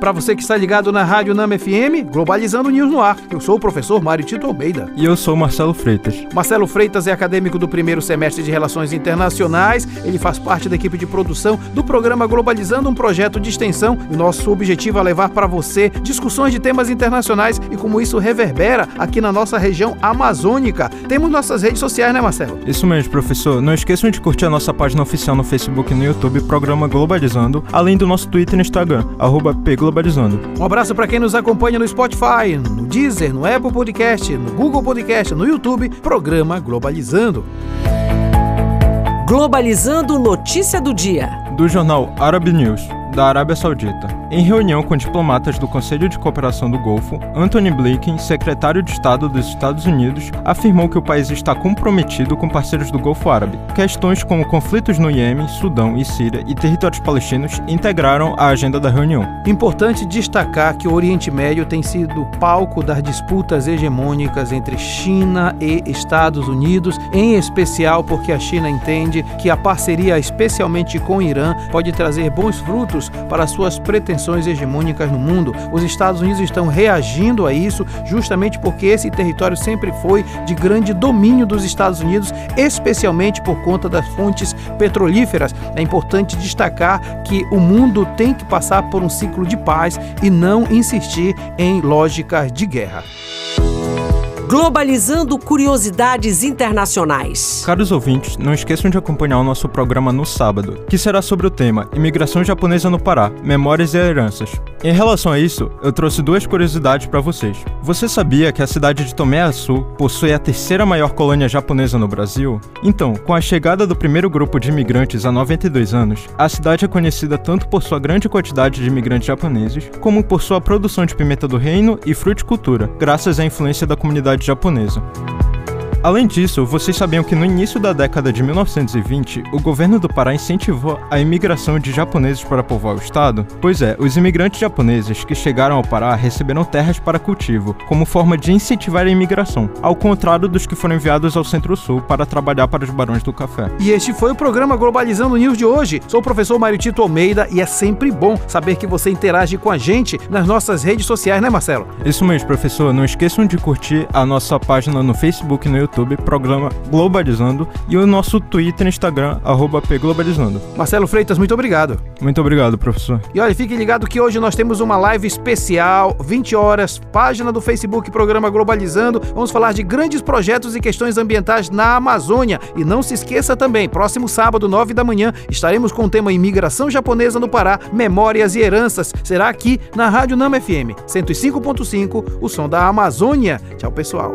Para você que está ligado na Rádio Nama FM, Globalizando News no ar. Eu sou o professor Mário Tito Almeida. E eu sou Marcelo Freitas. Marcelo Freitas é acadêmico do primeiro semestre de Relações Internacionais. Ele faz parte da equipe de produção do programa Globalizando, um projeto de extensão. E nosso objetivo é levar para você discussões de temas internacionais e como isso reverbera aqui na nossa região amazônica. Temos nossas redes sociais, né, Marcelo? Isso mesmo, professor. Não esqueçam de curtir a nossa página oficial no Facebook e no YouTube, programa Globalizando, além do nosso Twitter e Instagram, arroba Globalizando. Um abraço para quem nos acompanha no Spotify, no Deezer, no Apple Podcast, no Google Podcast, no YouTube, programa Globalizando. Globalizando notícia do dia. Do jornal Arab News da Arábia Saudita. Em reunião com diplomatas do Conselho de Cooperação do Golfo, Anthony Blinken, secretário de Estado dos Estados Unidos, afirmou que o país está comprometido com parceiros do Golfo Árabe. Questões como conflitos no Iêmen, Sudão e Síria e territórios palestinos integraram a agenda da reunião. Importante destacar que o Oriente Médio tem sido palco das disputas hegemônicas entre China e Estados Unidos, em especial porque a China entende que a parceria, especialmente com o Irã, pode trazer bons frutos para suas pretensões hegemônicas no mundo. Os Estados Unidos estão reagindo a isso justamente porque esse território sempre foi de grande domínio dos Estados Unidos, especialmente por conta das fontes petrolíferas. É importante destacar que o mundo tem que passar por um ciclo de paz e não insistir em lógicas de guerra. Globalizando curiosidades internacionais. Caros ouvintes, não esqueçam de acompanhar o nosso programa no sábado, que será sobre o tema Imigração Japonesa no Pará, Memórias e Heranças. Em relação a isso, eu trouxe duas curiosidades para vocês. Você sabia que a cidade de Tomé Açu possui a terceira maior colônia japonesa no Brasil? Então, com a chegada do primeiro grupo de imigrantes há 92 anos, a cidade é conhecida tanto por sua grande quantidade de imigrantes japoneses, como por sua produção de pimenta do reino e fruticultura, graças à influência da comunidade japonesa. Além disso, vocês sabiam que no início da década de 1920, o governo do Pará incentivou a imigração de japoneses para povoar o estado? Pois é, os imigrantes japoneses que chegaram ao Pará receberam terras para cultivo, como forma de incentivar a imigração, ao contrário dos que foram enviados ao Centro-Sul para trabalhar para os barões do café. E este foi o programa Globalizando News de hoje. Sou o professor Mário Tito Almeida e é sempre bom saber que você interage com a gente nas nossas redes sociais, né, Marcelo? Isso mesmo, professor. Não esqueçam de curtir a nossa página no Facebook e no YouTube YouTube, programa Globalizando, e o nosso Twitter e Instagram, arroba pglobalizando. Marcelo Freitas, muito obrigado. Muito obrigado, professor. E olha, fique ligado que hoje nós temos uma live especial, 20 horas, página do Facebook, programa Globalizando. Vamos falar de grandes projetos e questões ambientais na Amazônia. E não se esqueça também, próximo sábado, 9 da manhã, estaremos com o tema Imigração Japonesa no Pará, Memórias e Heranças. Será aqui na Rádio Nama FM, 105.5, o som da Amazônia. Tchau, pessoal.